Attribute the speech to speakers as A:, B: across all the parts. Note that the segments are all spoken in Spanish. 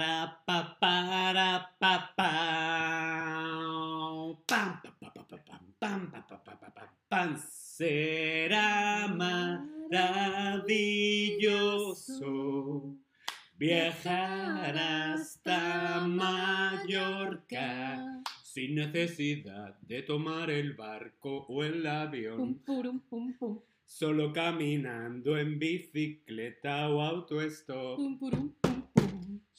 A: para pa para pa pam, pam, pa, pa, pa, pa, pam, pam, pa, pa, pa, pa, pa, pam. Será maravilloso viajar hasta Mallorca sin necesidad de tomar el barco o el avión. Solo caminando en bicicleta o
B: pum.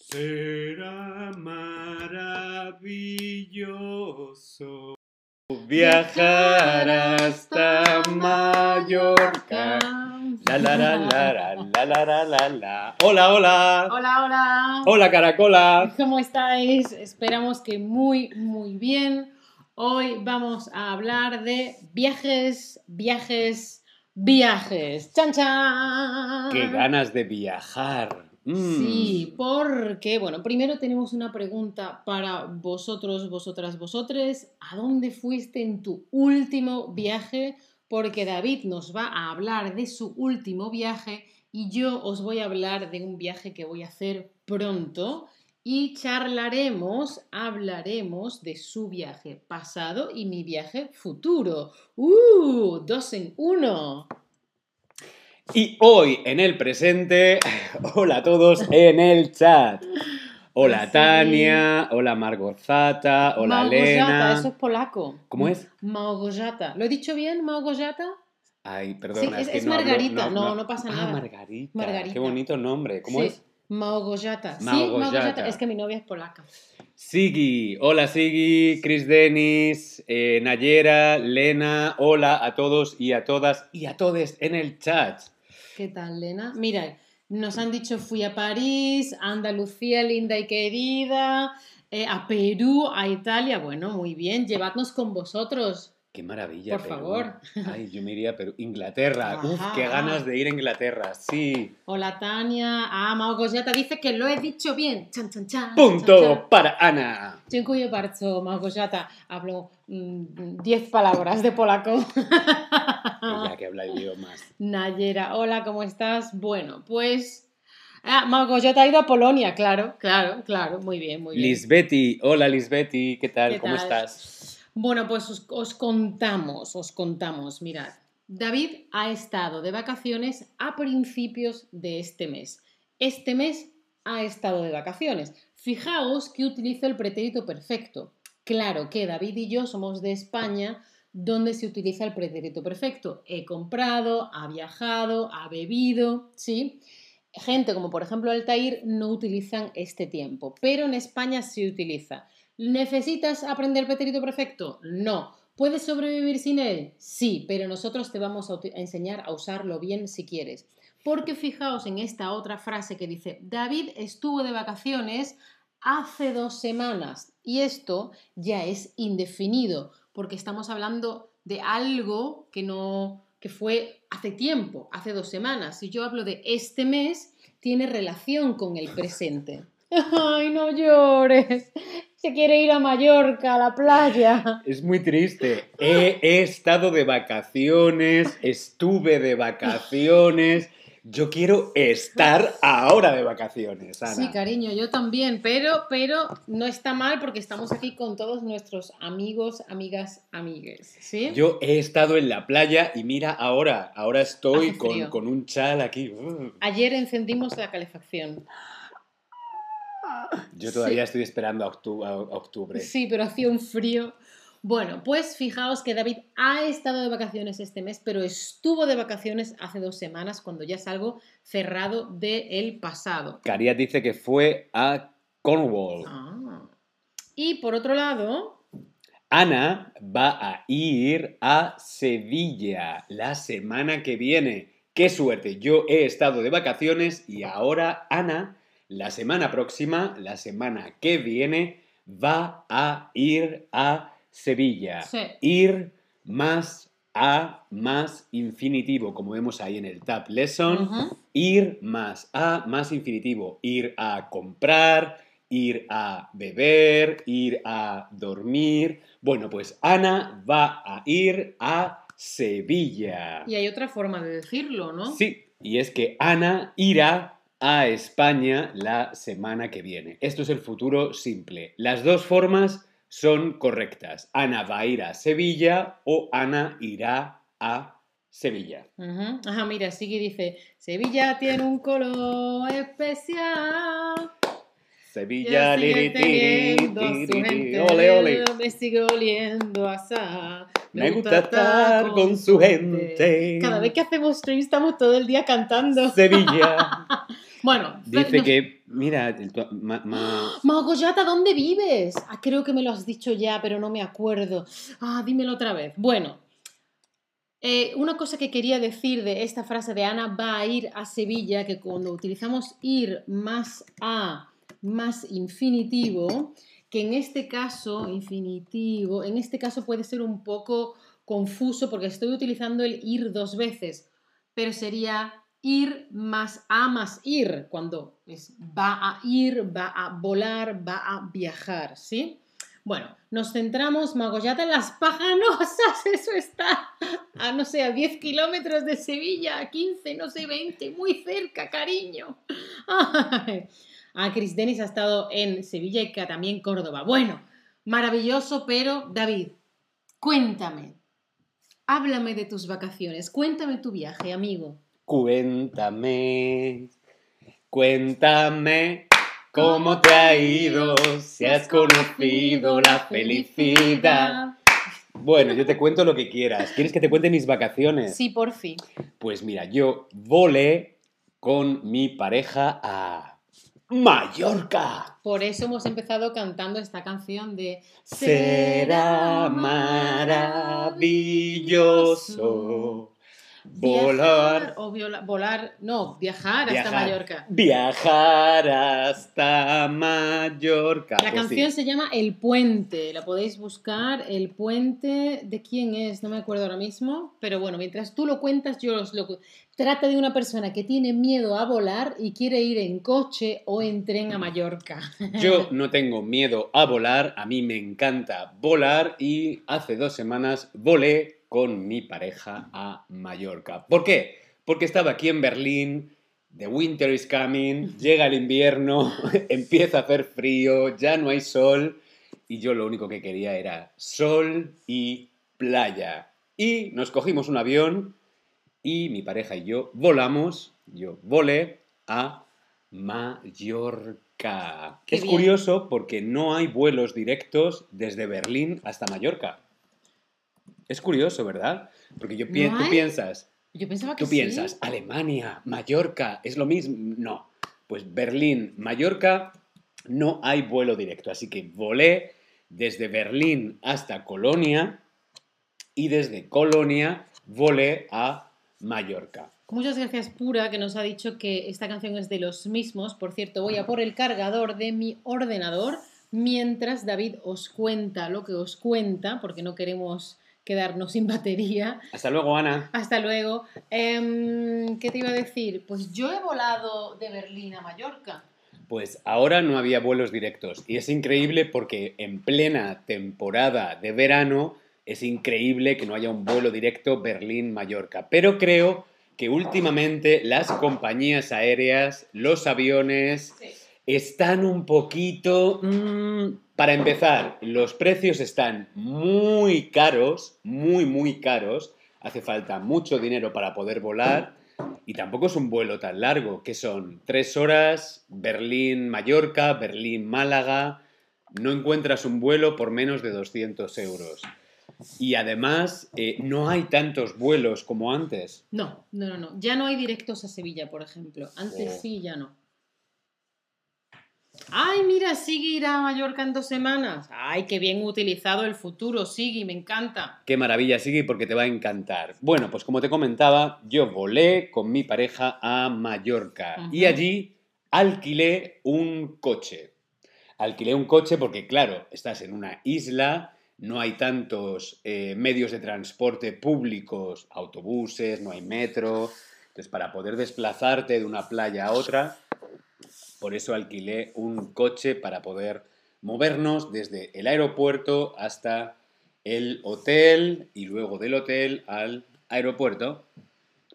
A: Será maravilloso viajar hasta Mallorca. La la la la la la la la la la. Hola, hola.
B: Hola, hola.
A: Hola, caracola.
B: ¿Cómo estáis? Esperamos que muy, muy bien. Hoy vamos a hablar de viajes, viajes, viajes. ¡Chan, chan!
A: Qué ganas de viajar. Mm.
B: Sí, porque, bueno, primero tenemos una pregunta para vosotros, vosotras, vosotres. ¿A dónde fuiste en tu último viaje? Porque David nos va a hablar de su último viaje y yo os voy a hablar de un viaje que voy a hacer pronto y charlaremos, hablaremos de su viaje pasado y mi viaje futuro. ¡Uh! Dos en uno.
A: Y hoy en el presente, hola a todos en el chat. Hola
B: Así.
A: Tania, hola Margozata, hola
B: Małgorzata,
A: Elena.
B: eso es polaco.
A: ¿Cómo es?
B: Małgorzata. ¿Lo he dicho bien, Małgorzata?
A: Ay, perdona,
B: Sí,
A: es,
B: es-
A: que
B: es
A: no hablo-
B: Margarita, no, no pasa
A: Ah,
B: nada.
A: Margarita.
B: Margarita.
A: Qué bonito nombre. ¿Cómo
B: Sí,
A: es?
B: Małgorzata. Sí.
A: Małgorzata.
B: Es que mi novia es polaca.
A: Sigi, hola Sigi, Chris Denis, eh, Nayera, Lena, hola a todos y a todas y a todes en el chat.
B: ¿Qué tal, Lena? Mira, nos han dicho fui a París, a Andalucía linda y querida, eh, a Perú, a Italia. Bueno, muy bien, llevadnos con vosotros.
A: Qué maravilla.
B: Por
A: Perú.
B: favor.
A: Ay, yo me iría a Perú. Inglaterra. Uf, qué ganas de ir a Inglaterra. Sí.
B: Hola, Tania. Ah, Małgorzata dice que lo he dicho bien. Chan, chan, chan.
A: Punto
B: chan.
A: para Ana.
B: Dziękuję bardzo, Małgorzata. Hablo 10 palabras de polaco.
A: Ella que habla idiomas.
B: Nayera, hola, ¿cómo estás? Bueno, pues... Ah, Małgorzata ha ido a Polonia, claro, claro, claro. Muy bien, muy bien.
A: Lisbeti, hola Lisbeti, ¿qué tal?
B: ¿Qué
A: ¿Cómo
B: tal?
A: estás?
B: Bueno, pues os, os contamos, os contamos. Mirad, David ha estado de vacaciones a principios de este mes. Este mes ha estado de vacaciones. Fijaos que utilizo el pretérito perfecto. Claro que David y yo somos de España, donde se utiliza el pretérito perfecto. He comprado, ha viajado, ha bebido, ¿sí? Gente como por ejemplo Altair no utilizan este tiempo, pero en España se utiliza. ¿Necesitas aprender pretérito perfecto? No. ¿Puedes sobrevivir sin él? Sí, pero nosotros te vamos a, a enseñar a usarlo bien si quieres. Porque fijaos en esta otra frase que dice, David estuvo de vacaciones hace dos semanas. Y esto ya es indefinido, porque estamos hablando de algo que no que fue hace tiempo, hace dos semanas. Si yo hablo de este mes, tiene relación con el presente. Ay, no llores. Se quiere ir a Mallorca, a la playa.
A: Es muy triste. He, he estado de vacaciones, estuve de vacaciones. Yo quiero estar ahora de vacaciones, Ana.
B: Sí, cariño, yo también, pero, pero no está mal porque estamos aquí con todos nuestros amigos, amigas, amigues, ¿sí?
A: Yo he estado en la playa y mira ahora, ahora estoy con, con un chal aquí. Uh.
B: Ayer encendimos la calefacción.
A: Yo todavía estoy esperando a octubre.
B: Sí, pero hacía un frío. Bueno, pues fijaos que David ha estado de vacaciones este mes, pero estuvo de vacaciones hace dos semanas cuando ya es algo cerrado del pasado.
A: Carías dice que fue a Cornwall.
B: Ah. Y por otro lado,
A: Ana va a ir a Sevilla la semana que viene. ¡Qué suerte! Yo he estado de vacaciones y ahora Ana, la semana próxima, la semana que viene, va a ir a Sevilla.
B: Sí.
A: Ir más a más infinitivo, como vemos ahí en el Tab Lesson. Ir más a más infinitivo. Ir a comprar, ir a beber, ir a dormir. Bueno, pues Ana va a ir a Sevilla.
B: y hay otra forma de decirlo, ¿no?
A: Sí, y es que Ana irá a España la semana que viene. Esto es el futuro simple. Las dos formas son correctas. Ana va a ir a Sevilla o Ana irá a Sevilla.
B: Ujú. Ajá, mira, Sigui dice, Sevilla tiene un color especial.
A: Sevilla,
B: sigue
A: liri, tiri,
B: gente,
A: ole, ole.
B: Me sigue oliendo a sal.
A: Me gusta estar con su gente.
B: Cada vez que hacemos stream estamos todo el día cantando.
A: Sevilla.
B: Bueno,
A: Dice que, mira, ma- ma-
B: Magoyata, ¿dónde vives? Ah, creo que me lo has dicho ya, pero no me acuerdo. Ah, dímelo otra vez. Bueno, eh, una cosa que quería decir de esta frase de Ana va a ir a Sevilla, que cuando utilizamos ir más a más infinitivo, que en este caso, infinitivo, en este caso puede ser un poco confuso porque estoy utilizando el ir dos veces, pero sería ir más a más ir, cuando es va a ir, va a volar, va a viajar, ¿sí? Bueno, nos centramos, Magollata, en las pajanosas, eso está a, no sé, a 10 kilómetros de Sevilla, a 15, no sé, 20, muy cerca, cariño. Ay. Ah, Chris Dennis ha estado en Sevilla y también Córdoba. Bueno, maravilloso, pero David, cuéntame, háblame de tus vacaciones, cuéntame tu viaje, amigo.
A: Cuéntame, cuéntame cómo te ha ido, si has conocido la felicidad. Bueno, yo te cuento lo que quieras. ¿Quieres que te cuente mis vacaciones?
B: Sí, por fin.
A: Pues mira, yo volé con mi pareja a Mallorca.
B: Por eso hemos empezado cantando esta canción de
A: Será maravilloso volar.
B: Viajar o viola- volar, no, viajar hasta. Mallorca.
A: Viajar hasta Mallorca.
B: La
A: Pues sí.
B: canción se llama El Puente, la podéis buscar. El Puente, ¿de quién es? No me acuerdo ahora mismo, pero bueno, mientras tú lo cuentas, yo os lo Trata de una persona que tiene miedo a volar y quiere ir en coche o en tren a Mallorca.
A: Yo no tengo miedo a volar, a mí me encanta volar y hace dos semanas volé con mi pareja a Mallorca. ¿Por qué? Porque estaba aquí en Berlín, the winter is coming, llega el invierno, empieza a hacer frío, ya no hay sol y yo lo único que quería era sol y playa. Y nos cogimos un avión y mi pareja y yo volamos, yo volé a Mallorca.
B: Qué
A: es
B: bien.
A: curioso porque no hay vuelos directos desde Berlín hasta Mallorca. Es curioso, ¿verdad? Porque yo pi-
B: ¿No
A: tú piensas,
B: Yo pensaba que
A: tú
B: sí.
A: piensas, Alemania, Mallorca, es lo mismo. No, pues Berlín, Mallorca, no hay vuelo directo. Así que volé desde Berlín hasta Colonia y desde Colonia volé a Mallorca.
B: Muchas gracias, Pura, que nos ha dicho que esta canción es de los mismos. Por cierto, voy a por el cargador de mi ordenador mientras David os cuenta lo que os cuenta, porque no queremos quedarnos sin batería.
A: Hasta luego, Ana.
B: Hasta luego. Em, ¿Qué te iba a decir? Pues yo he volado de Berlín a Mallorca.
A: Pues ahora no había vuelos directos y es increíble porque en plena temporada de verano es increíble que no haya un vuelo directo Berlín-Mallorca. Pero creo que últimamente las compañías aéreas, los aviones, están un poquito... mm, para empezar, los precios están muy caros, muy, muy caros. Hace falta mucho dinero para poder volar. Y tampoco es un vuelo tan largo, que son tres horas, Berlín-Mallorca, Berlín-Málaga. No encuentras un vuelo por menos de 200 euros. Y además, eh, no hay tantos vuelos como antes.
B: No, no, no, no. Ya no hay directos a Sevilla, por ejemplo. Antes
A: Oh.
B: sí, ya no. Ay, mira, Sigui irá a Mallorca en dos semanas. Ay, qué bien utilizado el futuro, Sigui, me encanta.
A: Qué maravilla, Sigui, porque te va a encantar. Bueno, pues como te comentaba, yo volé con mi pareja a Mallorca y allí alquilé un coche. Alquilé un coche porque, claro, estás en una isla, no hay tantos eh, medios de transporte públicos, autobuses, no hay metro. Entonces, para poder desplazarte de una playa a otra, por eso alquilé un coche para poder movernos desde el aeropuerto hasta el hotel y luego del hotel al aeropuerto.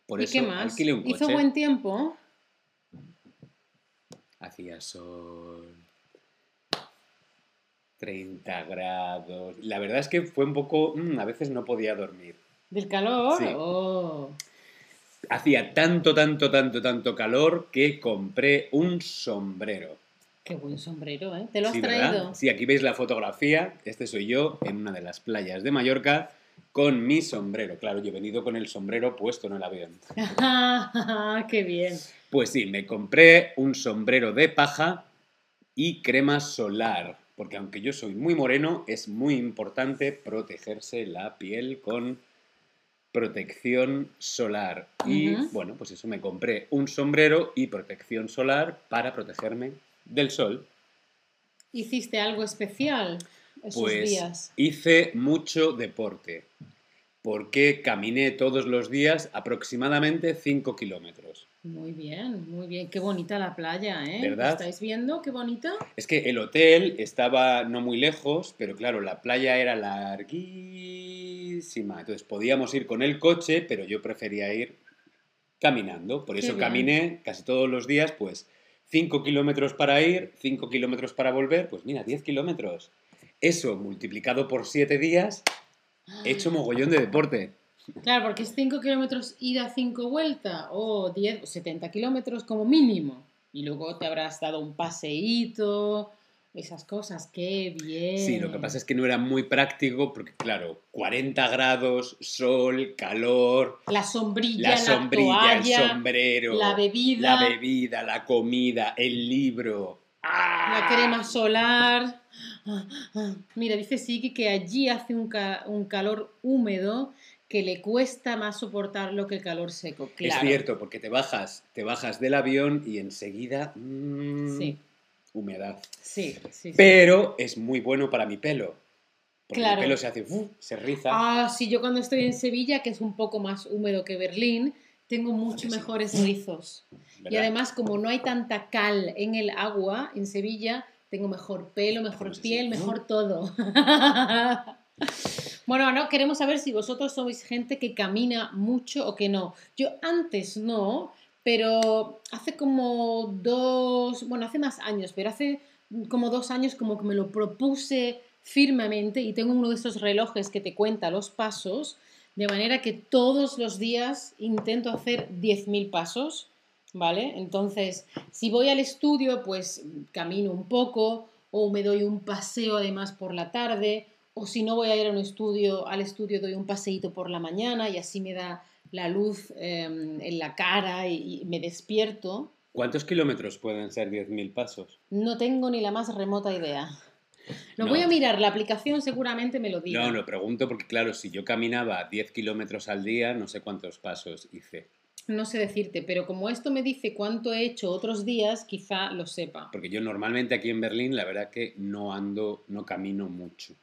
A: Por
B: ¿Y
A: eso
B: qué más?
A: alquilé un coche.
B: ¿Hizo buen tiempo?
A: hacía sol, 30 grados. La verdad es que fue un poco, mm, a veces no podía dormir.
B: ¿Del calor?
A: Sí.
B: Oh.
A: Hacía tanto, tanto, tanto, tanto calor que compré un sombrero.
B: Qué buen sombrero, ¿eh? ¿Te lo has
A: Sí, ¿verdad?
B: traído?
A: Sí, aquí veis la fotografía. Este soy yo en una de las playas de Mallorca con mi sombrero. Claro, yo he venido con el sombrero puesto en el avión.
B: ¡Qué bien!
A: Pues sí, me compré un sombrero de paja y crema solar. Porque aunque yo soy muy moreno, es muy importante protegerse la piel con protección solar. Y bueno, pues eso me compré un sombrero y protección solar para protegerme del sol.
B: ¿Hiciste algo especial esos
A: Pues
B: días?
A: hice mucho deporte. Porque caminé todos los días aproximadamente 5 kilómetros.
B: Muy bien, muy bien. Qué bonita la playa, ¿eh?
A: ¿Verdad?
B: ¿Estáis viendo qué bonita?
A: Es que el hotel estaba no muy lejos, pero claro, la playa era larguísima. Entonces podíamos ir con el coche, pero yo prefería ir caminando. Por eso caminé casi todos los días, pues 5 kilómetros para ir, 5 kilómetros para volver, pues mira, 10 kilómetros. Eso multiplicado por 7 días, he hecho mogollón de deporte.
B: Claro, porque es 5 kilómetros ida, 5 vuelta, o 10, o 70 kilómetros como mínimo. Y luego te habrás dado un paseíto, esas cosas. ¡Qué bien!
A: Sí, lo que pasa es que no era muy práctico porque, claro, 40 grados, sol, calor,
B: La sombrilla,
A: la
B: la,
A: sombrilla, el sombrero,
B: la bebida,
A: la bebida, la comida, el libro. ¡Ah!
B: la crema solar. Ah, ah. Mira, dice Siki que allí hace un, ca- un calor húmedo que le cuesta más soportarlo que el calor seco.
A: Es
B: Claro.
A: cierto, porque te bajas, te bajas del avión y enseguida mm,
B: Sí,
A: humedad.
B: sí, sí. sí.
A: Pero es muy bueno para mi pelo. Porque
B: Claro.
A: mi pelo se hace, se riza.
B: Ah, sí, yo cuando estoy en Sevilla, que es un poco más húmedo que Berlín, tengo mucho
A: sí?
B: mejores rizos. Y además, como no hay tanta cal en el agua en Sevilla, tengo mejor pelo, mejor
A: así,
B: piel, mejor todo. bueno, no, queremos saber si vosotros sois gente que camina mucho o que no. Yo antes no, pero hace como dos, bueno, hace más años, pero hace como dos años como que me lo propuse firmemente y tengo uno de esos relojes que te cuenta los pasos, de manera que todos los días intento hacer 10.000 pasos, ¿vale? Entonces, si voy al estudio, pues camino un poco o me doy un paseo además por la tarde, o si no voy a ir a un estudio, al estudio doy un paseíto por la mañana y así me da la luz eh, en la cara y, y me despierto.
A: ¿Cuántos kilómetros pueden ser 10.000 pasos?
B: No tengo ni la más remota idea. Lo
A: No.
B: voy a mirar, la aplicación seguramente me lo diga.
A: No, lo pregunto porque, claro, si yo caminaba 10 kilómetros al día, no sé cuántos pasos hice.
B: No sé decirte, pero como esto me dice cuánto he hecho otros días, quizá lo sepa.
A: Porque yo normalmente aquí en Berlín, la verdad que no ando, no camino mucho.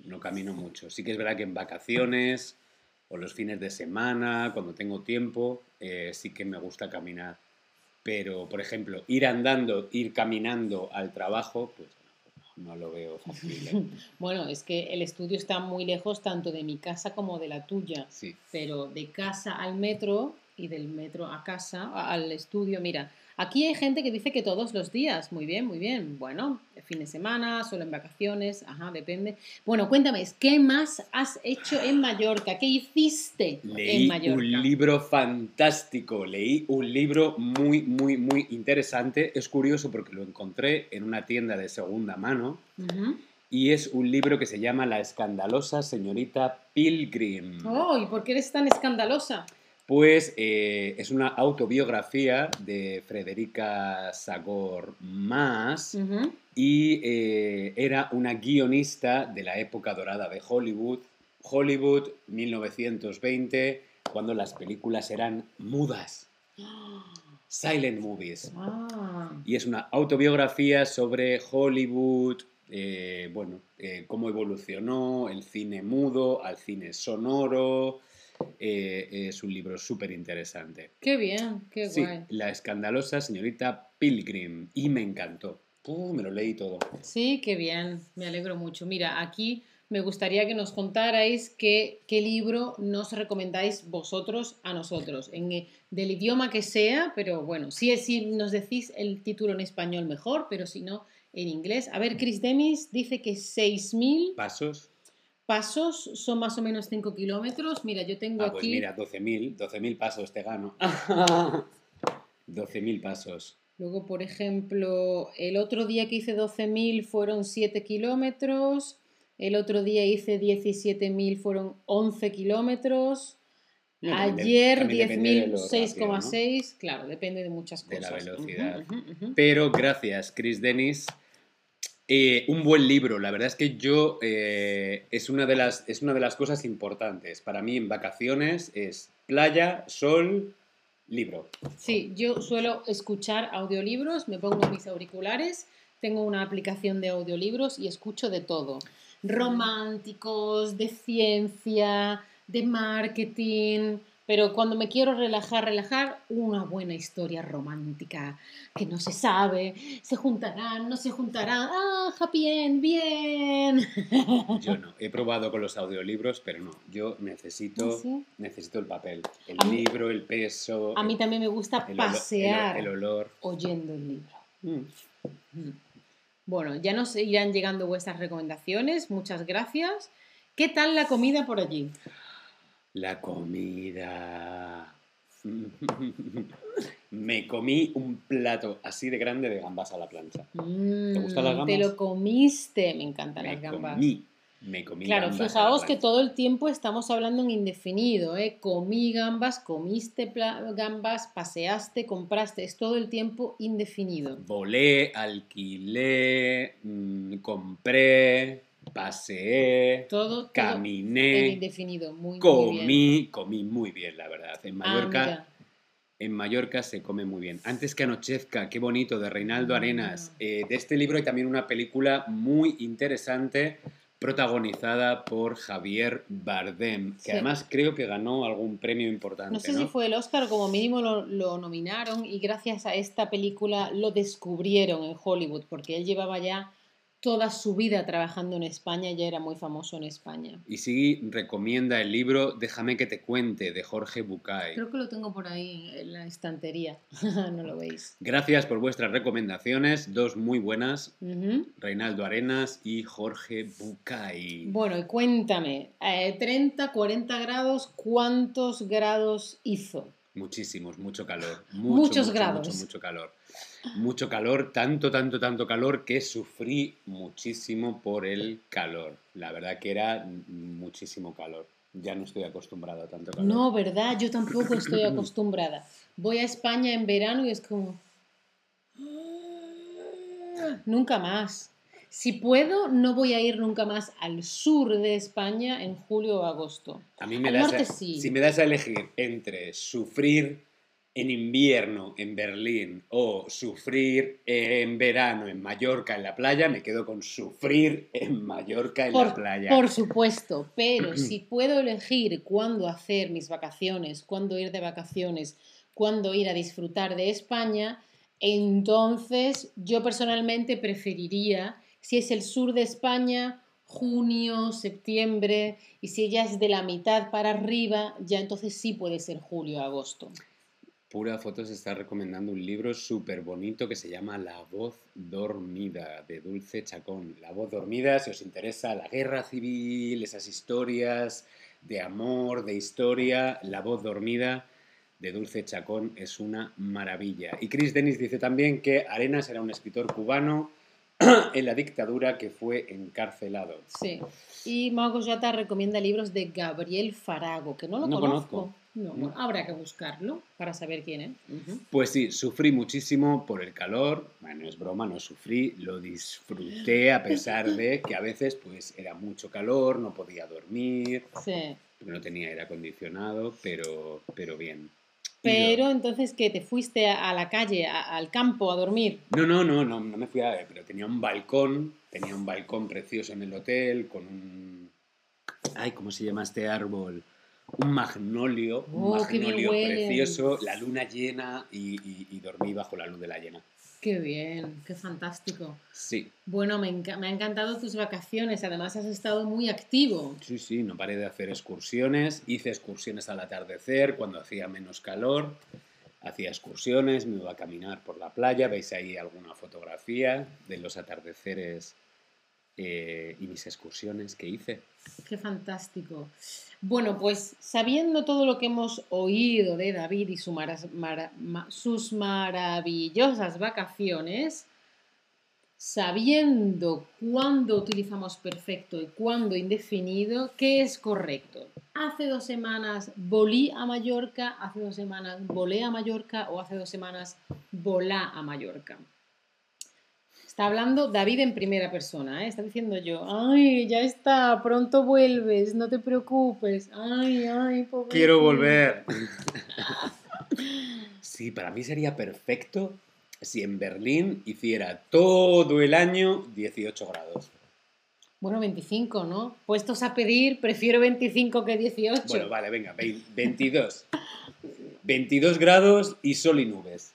A: No camino mucho. Sí que es verdad que en vacaciones o los fines de semana, cuando tengo tiempo, eh, sí que me gusta caminar. Pero, por ejemplo, ir andando, ir caminando al trabajo, pues no, no lo veo factible.
B: Bueno, es que el estudio está muy lejos tanto de mi casa como de la tuya,
A: Sí.
B: pero de casa al metro y del metro a casa, al estudio, mira, aquí hay gente que dice que todos los días, muy bien, muy bien, bueno, fin de semana, solo en vacaciones, ajá, depende. Bueno, cuéntame, ¿qué más has hecho en Mallorca? ¿Qué hiciste en
A: Leí
B: Mallorca?
A: un libro fantástico, leí un libro muy, muy, muy interesante. Es curioso porque lo encontré en una tienda de segunda mano y es un libro que se llama La escandalosa señorita Pilgrim.
B: Oh, ¿y por qué eres tan escandalosa?
A: Pues eh, es una autobiografía de Frederica Sagor Más
B: Ujú.
A: y eh, era una guionista de la época dorada de Hollywood. Hollywood 1920, cuando las películas eran mudas. Silent movies.
B: Ah.
A: Y es una autobiografía sobre Hollywood, eh, bueno, cómo evolucionó el cine mudo al cine sonoro. Eh, es un libro súper interesante.
B: Qué bien, qué
A: Sí,
B: guay.
A: La escandalosa señorita Pilgrim. Y me encantó. Uh, me lo leí todo.
B: Sí, qué bien, me alegro mucho. Mira, aquí me gustaría que nos contarais qué, qué libro nos recomendáis vosotros a nosotros, en, eh, del idioma que sea, pero bueno, si, si nos decís el título en español mejor, pero si no, en inglés. A ver, Chris Demis dice que 6.000
A: ¿Pasos?
B: Pasos son más o menos 5 kilómetros. Mira, yo tengo
A: Ah, pues
B: aquí...
A: mira, 12.000, 12.000 pasos te gano. 12.000 pasos.
B: Luego, por ejemplo, el otro día que hice 12.000 fueron 7 kilómetros, el otro día hice 17.000 fueron 11 kilómetros,
A: No, de-
B: ayer
A: también depende de
B: 10.000
A: lo rápido,
B: 6,6, claro, depende de muchas
A: De
B: cosas.
A: la
B: Ujú,
A: velocidad.
B: ujú, ujú.
A: Pero gracias, Chris Dennis. Eh, un buen libro, la verdad es que yo eh, es, una de las, es una de las cosas importantes. Para mí en vacaciones es playa, sol, libro.
B: Sí, yo suelo escuchar audiolibros, me pongo mis auriculares, tengo una aplicación de audiolibros y escucho de todo. Románticos, de ciencia, de marketing, pero cuando me quiero relajar, relajar, una buena historia romántica que no se sabe, se juntarán, no se juntarán, ah, happy end, bien.
A: Yo no, he probado con los audiolibros, pero no, yo necesito,
B: ¿Ah, sí?
A: necesito el papel, el
B: A mí-
A: libro, el peso,
B: A mí
A: el-
B: también me gusta
A: el, el
B: pasear
A: el olor.
B: oyendo el libro.
A: Mm.
B: Mm. Bueno, ya nos irán llegando vuestras recomendaciones. Muchas gracias. ¿Qué tal la comida por allí?
A: La comida. Me comí un plato así de grande de gambas a la plancha.
B: ¿Te
A: gustan las
B: Te
A: gambas?
B: lo comiste. Me encantan
A: Me
B: las gambas.
A: comí. Me comí
B: Claro,
A: gambas
B: fijaos que todo el tiempo estamos hablando en indefinido, ¿eh? Comí gambas, comiste gambas, paseaste, compraste, es todo el tiempo indefinido.
A: Volé, alquilé, mm, compré, paseé,
B: Todo,
A: caminé,
B: indefinido, muy, muy bien.
A: comí, comí muy bien, la verdad. En
B: Ah,
A: Mallorca, en Mallorca se come muy bien. Antes que anochezca, qué bonito, de Reinaldo
B: Ah.
A: Arenas. Eh, de este libro hay también una película muy interesante protagonizada por Javier Bardem, que
B: Sí.
A: además creo que ganó algún premio importante.
B: No sé
A: ¿no?
B: si fue el Oscar como mínimo lo, lo nominaron y gracias a esta película lo descubrieron en Hollywood porque él llevaba ya toda su vida trabajando en España ya era muy famoso en España.
A: Y sí recomienda el libro Déjame que te cuente de Jorge Bucay.
B: Creo que lo tengo por ahí en la estantería, no lo veis.
A: Gracias por vuestras recomendaciones, dos muy buenas. Reinaldo Arenas y Jorge Bucay.
B: Bueno, y cuéntame, eh, 30, 40 grados, ¿cuántos grados hizo?
A: Muchísimos, mucho calor. Mucho,
B: Muchos
A: mucho,
B: grados.
A: Mucho, mucho calor. Mucho calor, tanto, tanto, tanto calor que sufrí muchísimo por el calor. La verdad que era muchísimo calor. Ya no estoy acostumbrado a tanto calor.
B: No, ¿verdad? Yo tampoco estoy acostumbrada. Voy a España en verano y es como... Nunca más. Si puedo, no voy a ir nunca más al sur de España en julio o agosto.
A: A mí me
B: Al
A: das
B: norte
A: a-
B: sí.
A: si me das a elegir entre sufrir en invierno en Berlín o sufrir en verano en Mallorca en la playa, me quedo con sufrir en Mallorca en la playa.
B: por supuesto, pero si puedo elegir cuándo hacer mis vacaciones, cuándo ir de vacaciones, cuándo ir a disfrutar de España, entonces yo personalmente preferiría, si es el sur de España, junio, septiembre, y si ya es de la mitad para arriba, ya entonces sí puede ser julio, agosto.
A: Pura Fotos está recomendando un libro súper bonito que se llama La voz dormida de Dulce Chacón. La voz dormida, si os interesa la guerra civil, esas historias de amor, de historia, La voz dormida de Dulce Chacón es una maravilla. Y Chris Dennis dice también que Arenas era un escritor cubano en la dictadura que fue encarcelado.
B: Sí. Y Mago Yata recomienda libros de Gabriel Farago, que no lo
A: No
B: conozco.
A: conozco.
B: No,
A: No.
B: habrá que buscarlo para saber quién es.
A: Pues sí, sufrí muchísimo por el calor. Bueno, es broma, no sufrí, lo disfruté a pesar de que a veces pues era mucho calor, no podía dormir,
B: Sí.
A: no tenía aire acondicionado, pero, pero bien.
B: Pero entonces, ¿qué? ¿Te fuiste a, la calle, a- al campo a dormir?
A: No, no, no, no, no me fui a... Pero tenía un balcón, tenía un balcón precioso en el hotel con un... Ay, ¿cómo se llama este árbol? Un magnolio, un
B: Oh,
A: magnolio precioso, la luna llena y, y- y dormí bajo la luz de la llena.
B: Qué bien, qué fantástico.
A: Sí,
B: Bueno, me, enca- me han encantado tus vacaciones, además has estado muy activo.
A: sí, sí, no paré de hacer excursiones. Hice excursiones al atardecer cuando hacía menos calor. Hacía excursiones, me iba a caminar por la playa. Veis ahí alguna fotografía de los atardeceres eh, y mis excursiones que hice.
B: Qué fantástico. Bueno, pues sabiendo todo lo que hemos oído de David y sus maravillosas vacaciones, sabiendo cuándo utilizamos perfecto y cuándo indefinido, ¿qué es correcto? Hace dos semanas volí a Mallorca, hace dos semanas volé a Mallorca o hace dos semanas volá a Mallorca. Está hablando David en primera persona, ¿eh? está diciendo yo, ay, ya está, pronto vuelves, no te preocupes, ay, ay, pobrecito".
A: Quiero volver. Sí, para mí sería perfecto si en Berlín hiciera todo el año 18 grados.
B: Bueno, 25, ¿no? Puestos a pedir, prefiero 25 que 18.
A: Bueno, vale, venga, vein- 22. 22 grados y sol y nubes.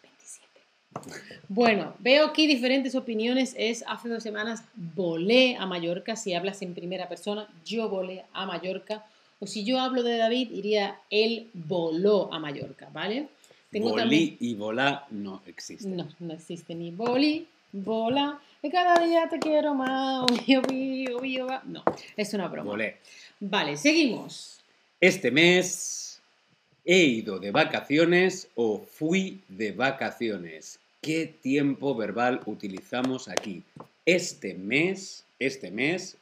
B: Bueno, veo aquí diferentes opiniones. Es hace dos semanas volé a Mallorca, si hablas en primera persona, yo volé a Mallorca. O si yo hablo de David, iría él voló a Mallorca, ¿vale? Tengo
A: Bolí y volá no existen.
B: No, no existe ni boli, bola, y cada día te quiero más, obvio, obvio, obvio, va. No, es una broma.
A: Volé.
B: Vale, seguimos.
A: Este mes he ido de vacaciones o fui de vacaciones. ¿Qué tiempo verbal utilizamos aquí? Este mes, este mes,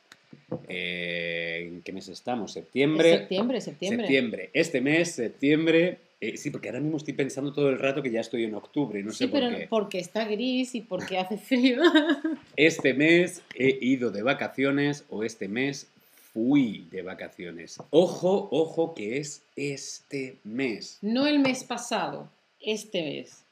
A: eh, ¿en qué mes estamos?
B: Es
A: Septiembre.
B: septiembre, septiembre.
A: Septiembre. Este mes, septiembre. eh, sí, porque ahora mismo estoy pensando todo el rato que ya estoy en octubre y no
B: sí,
A: sé por
B: pero
A: qué.
B: porque está gris y porque hace frío.
A: Este mes he ido de vacaciones o este mes fui de vacaciones. Ojo, ojo que es este mes.
B: no el mes pasado, este mes.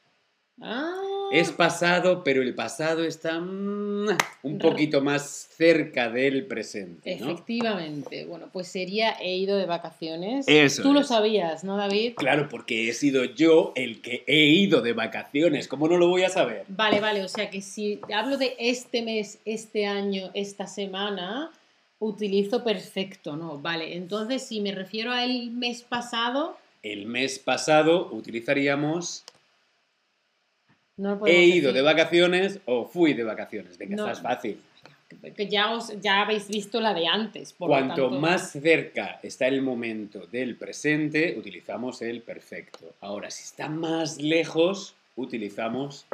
B: Ah,
A: Es pasado, pero el pasado está mm, un poquito más cerca del presente, ¿no?
B: efectivamente. Bueno, pues sería he ido de vacaciones.
A: Eso
B: Tú lo sabías, ¿no, David?
A: Claro, porque he sido yo el que he ido de vacaciones. ¿Cómo no lo voy a saber?
B: Vale, vale, o sea que si hablo de este mes, este año, esta semana, utilizo perfecto, ¿no? Vale, entonces si me refiero al mes pasado,
A: El mes pasado utilizaríamos
B: no
A: he ido
B: decir.
A: de vacaciones o fui de vacaciones. Venga,
B: No.
A: esta es fácil.
B: Que ya, os, ya habéis visto la de antes. Por lo
A: Cuanto
B: tanto-
A: más cerca está el momento del presente, utilizamos el perfecto. Ahora, si está más lejos, utilizamos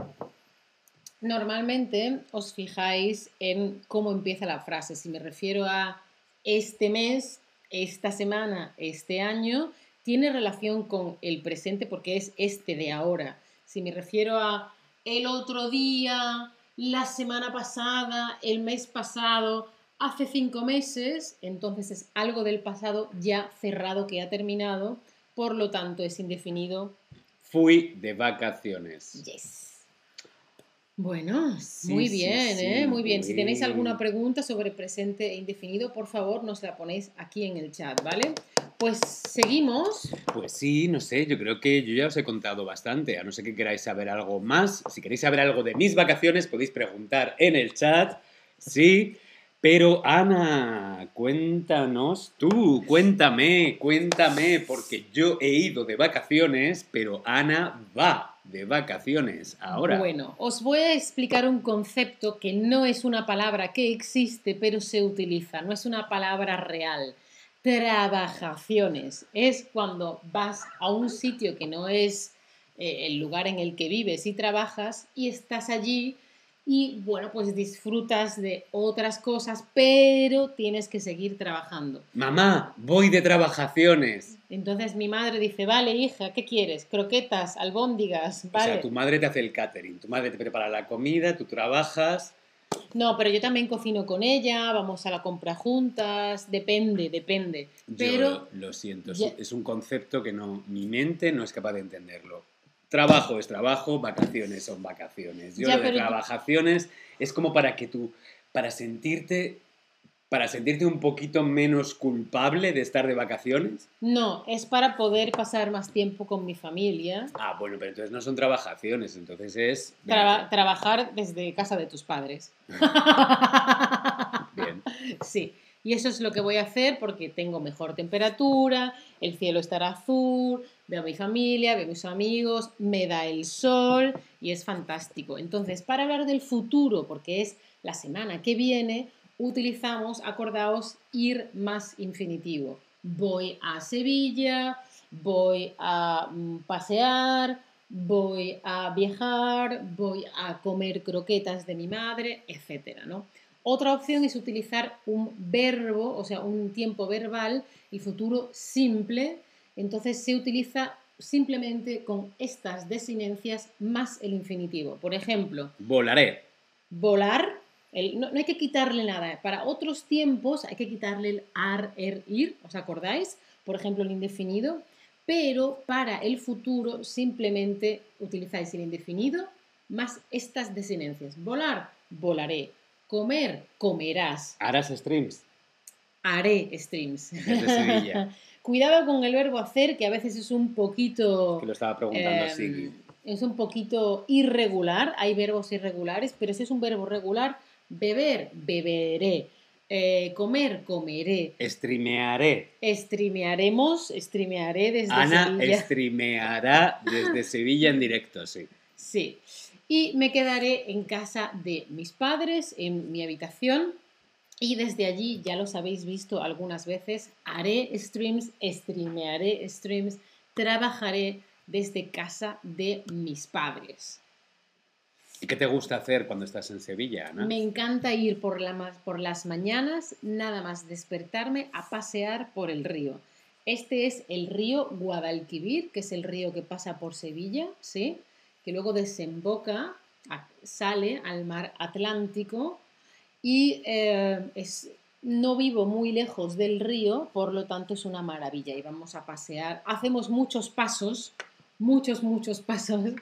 B: Normalmente os fijáis en cómo empieza la frase. Si me refiero a este mes, esta semana, este año, tiene relación con el presente porque es este de ahora. Si me refiero a el otro día, la semana pasada, el mes pasado, hace cinco meses, entonces es algo del pasado ya cerrado que ha terminado, por lo tanto es indefinido.
A: fui de vacaciones.
B: Yes. Bueno,
A: Sí,
B: muy bien,
A: sí,
B: ¿eh? Muy bien. Si tenéis alguna pregunta sobre presente e indefinido, por favor, nos la ponéis aquí en el chat, ¿vale? Pues seguimos.
A: Pues sí, no sé, yo creo que yo ya os he contado bastante, a no ser que queráis saber algo más. Si queréis saber algo de mis vacaciones, podéis preguntar en el chat, sí. Pero Ana, cuéntanos tú, cuéntame, cuéntame, porque yo he ido de vacaciones, pero Ana va de vacaciones ahora.
B: Bueno, os voy a explicar un concepto que no es una palabra que existe, pero se utiliza, no es una palabra real. Trabajaciones es cuando vas a un sitio que no es eh, el lugar en el que vives y trabajas y estás allí y bueno, pues disfrutas de otras cosas, pero tienes que seguir trabajando.
A: Mamá, voy de trabajaciones.
B: Entonces mi madre dice, vale, hija, ¿qué quieres? Croquetas, albóndigas,
A: O
B: vale.
A: sea, tu madre te hace el catering, tu madre te prepara la comida, tú trabajas.
B: No, pero yo también cocino con ella, vamos a la compra juntas, depende, depende. Pero
A: Yo lo siento, es,
B: Ya-
A: es un concepto que no, mi mente no es capaz de entenderlo. Trabajo es trabajo, vacaciones son vacaciones. Yo
B: Ya,
A: lo de trabajaciones es como para que tú, para sentirte, para sentirte un poquito menos culpable de estar de vacaciones.
B: No, es para poder pasar más tiempo con mi familia.
A: Ah, bueno, pero entonces no son trabajaciones, entonces es...
B: Traba- trabajar desde casa de tus padres.
A: Bien.
B: Sí, y eso es lo que voy a hacer porque tengo mejor temperatura, el cielo estará azul, veo a mi familia, veo a mis amigos, me da el sol y es fantástico. Entonces, para hablar del futuro, porque es la semana que viene, utilizamos, acordaos, ir más infinitivo. Voy a Sevilla, voy a mm, pasear, voy a viajar, voy a comer croquetas de mi madre, etcétera, ¿no? Otra opción es utilizar un verbo, o sea, un tiempo verbal, el futuro simple. Entonces se utiliza simplemente con estas desinencias más el infinitivo. Por ejemplo,
A: Volaré.
B: volar, el- no, no hay que quitarle nada. Para otros tiempos hay que quitarle el ar, er, ir, ¿os acordáis? Por ejemplo, el indefinido. Pero para el futuro simplemente utilizáis el indefinido más estas desinencias. Volar, volaré. Comer, comerás.
A: Harás streams.
B: Haré streams.
A: Desde Sevilla.
B: Cuidado con el verbo hacer, que a veces es un poquito...
A: Que lo estaba preguntando
B: Em,
A: Sigui.
B: es un poquito irregular, hay verbos irregulares, pero si es un verbo regular, beber, beberé, Eh, comer, comeré,
A: Streamearé.
B: streamearemos, streamearé desde
A: Ana
B: Sevilla.
A: streameará desde Sevilla en directo, sí.
B: Sí. Y me quedaré en casa de mis padres, en mi habitación. Y desde allí, ya los habéis visto algunas veces, haré streams, streamearé streams, trabajaré desde casa de mis padres.
A: ¿Y qué te gusta hacer cuando estás en Sevilla?
B: Me encanta ir por, las mañanas, nada más despertarme a pasear por el río. Este es el río Guadalquivir, que es el río que pasa por Sevilla, ¿sí? que luego desemboca, sale al mar Atlántico y eh, es, no vivo muy lejos del río, por lo tanto es una maravilla y vamos a pasear. Hacemos muchos pasos, muchos, muchos pasos,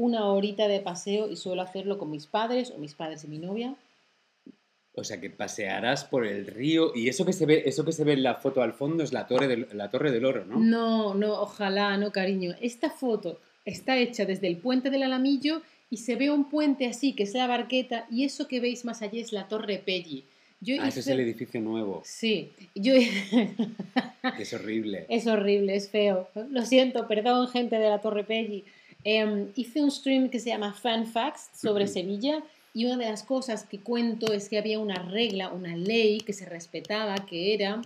B: una horita de paseo y suelo hacerlo con mis padres o mis padres y mi novia.
A: O sea, que pasearás por el río y eso que se ve, eso que se ve en la foto al fondo es la torre del, la torre del oro, ¿no?
B: No, no, ojalá, no, cariño. Esta foto está hecha desde el puente del Alamillo y se ve un puente así, que es la barqueta, y eso que veis más allá es la Torre Pelli. Yo
A: Ah, ese es
B: hice-
A: el edificio nuevo.
B: Sí, yo...
A: es horrible.
B: es horrible, es feo. Lo siento, perdón, gente de la Torre Pelli. Em, hice un stream que se llama Fan Facts sobre. Sevilla y una de las cosas que cuento es que había una regla, una ley que se respetaba, que era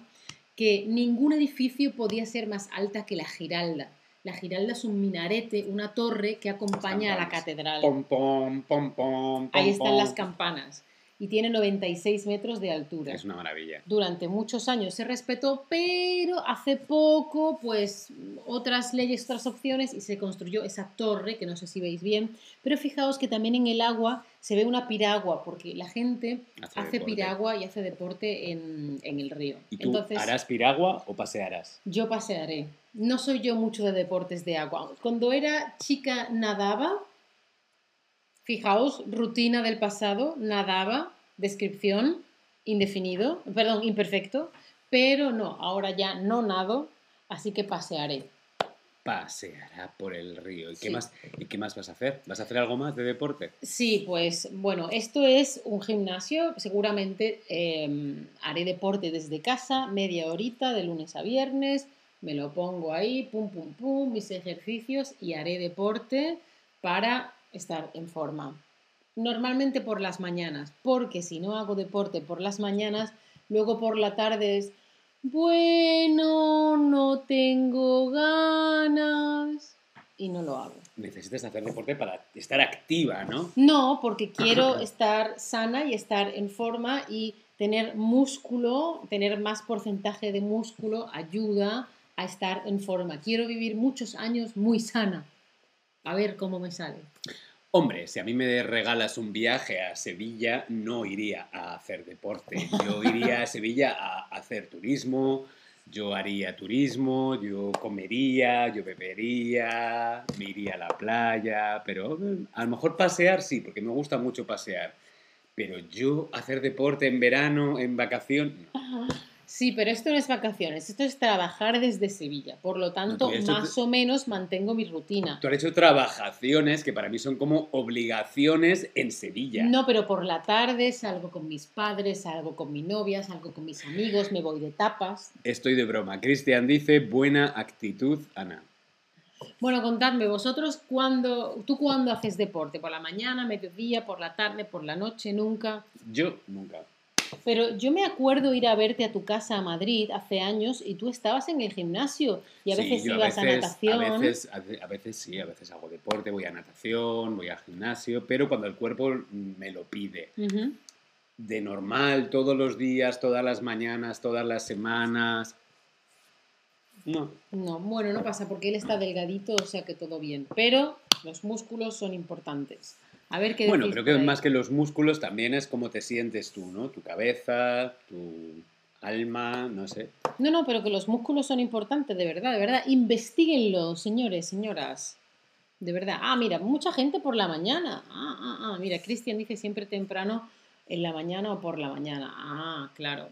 B: que ningún edificio podía ser más alta que la Giralda. La Giralda es un minarete, una torre que acompaña a la catedral.
A: Pom, pom, pom, pom,
B: Ahí están las campanas y tiene 96 metros de altura.
A: Es una maravilla.
B: Durante muchos años se respetó, pero hace poco, pues, otras leyes, otras opciones y se construyó esa torre, que no sé si veis bien, pero fijaos que también en el agua se ve una piragua, porque la gente
A: Hace
B: piragua y hace deporte en, en el río.
A: ¿Y tú
B: Entonces,
A: harás piragua o pasearás?
B: yo pasearé. No soy yo mucho de deportes de agua. Cuando era chica nadaba, fijaos, rutina del pasado, nadaba, descripción, indefinido, perdón, imperfecto, pero no, ahora ya no nado, así que pasearé.
A: Paseará por el río. ¿Y qué, más, ¿Y qué más vas a hacer? ¿Vas a hacer algo más de deporte?
B: Sí, pues bueno, esto es un gimnasio, seguramente eh, haré deporte desde casa, media horita de lunes a viernes, me lo pongo ahí, pum, pum, pum, mis ejercicios y haré deporte para estar en forma. Normalmente por las mañanas, porque si no hago deporte por las mañanas, luego por la tarde es, bueno, no tengo ganas y no lo hago.
A: Necesitas hacer deporte para estar activa, ¿no?
B: No, porque quiero estar sana y estar en forma y tener músculo, tener más porcentaje de músculo ayuda a estar en forma. Quiero vivir muchos años muy sana. A ver cómo me sale.
A: Hombre, si a mí me regalas un viaje a Sevilla, no iría a hacer deporte. Yo iría a Sevilla a hacer turismo, yo haría turismo, yo comería, yo bebería, me iría a la playa, pero eh, a lo mejor pasear sí, porque me gusta mucho pasear. Pero yo hacer deporte en verano, en vacación, no.
B: Sí, pero esto no es vacaciones, esto es trabajar desde Sevilla. Por lo tanto,
A: hecho
B: más o menos mantengo mi rutina.
A: Tú has hecho trabajaciones que para mí son como obligaciones en Sevilla.
B: No, pero por la tarde salgo con mis padres, salgo con mi novia, salgo con mis amigos, me voy de tapas.
A: Estoy de broma. Cristian dice, buena actitud, Ana.
B: Bueno, contadme vosotros cuándo, tú cuándo haces deporte, por la mañana, mediodía, por la tarde, por la noche, nunca.
A: Yo nunca.
B: Pero yo me acuerdo ir a verte a tu casa a Madrid hace años y tú estabas en el gimnasio y a veces ibas a, natación.
A: A veces, a ve- a veces sí, a veces hago deporte, voy a natación, voy al gimnasio, pero cuando el cuerpo me lo pide. De normal, todos los días, todas las mañanas, todas las semanas. No.
B: No, bueno, no pasa porque él está delgadito, o sea que todo bien. Pero los músculos son importantes. A ver qué
A: Bueno, creo que más que los músculos también es cómo te sientes tú, ¿no? Tu cabeza, tu alma, no sé.
B: No, no, pero que los músculos son importantes, de verdad, de verdad. Investíguenlo, señores, señoras. De verdad. Ah, mira, mucha gente por la mañana. Ah, ah, ah. Mira, Cristian dice siempre temprano en la mañana o por la mañana. Ah, claro.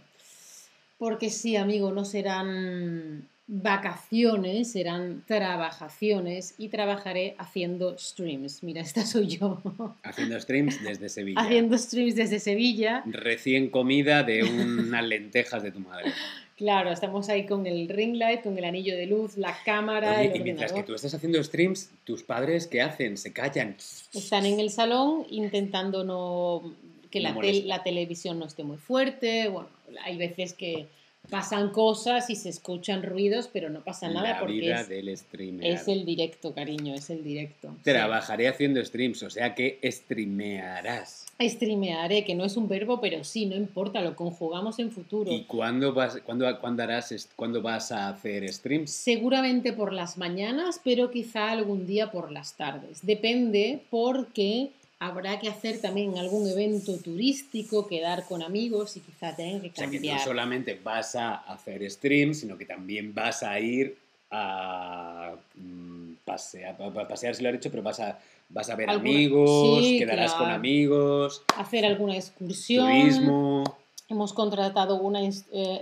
B: Porque sí, amigo, no serán vacaciones, serán trabajaciones y trabajaré haciendo streams. Mira, esta soy yo.
A: Haciendo streams desde Sevilla.
B: haciendo streams desde Sevilla.
A: Recién comida de unas lentejas de tu madre.
B: Claro, estamos ahí con el ring light, con el anillo de luz, la cámara,
A: Oye,
B: el
A: y mientras que tú estás haciendo streams, tus padres, ¿qué hacen? Se callan.
B: Están en el salón intentando no que
A: No
B: la televisión no esté muy fuerte. Bueno, hay veces que pasan cosas y se escuchan ruidos, pero no pasa nada
A: La
B: porque
A: vida
B: es,
A: del streamer.
B: es el directo, cariño, es el directo. Sí.
A: Trabajaré haciendo streams, o sea que streamearás.
B: Streamearé, que no es un verbo, pero sí, no importa, lo conjugamos en futuro.
A: ¿Y cuándo vas, cuándo, cuándo harás, cuándo vas a hacer streams?
B: Seguramente por las mañanas, pero quizá algún día por las tardes. Depende porque habrá que hacer también algún evento turístico, quedar con amigos y quizá tengan que
A: O sea que no
B: cambiar.
A: solamente vas a hacer streams, sino que también vas a ir a mm, pasear, pa- pa- pasear si lo has hecho, pero vas a, vas a ver
B: Alguna-
A: amigos,
B: sí,
A: quedarás con amigos,
B: Hacer alguna excursión.
A: turismo.
B: Hemos contratado una eh,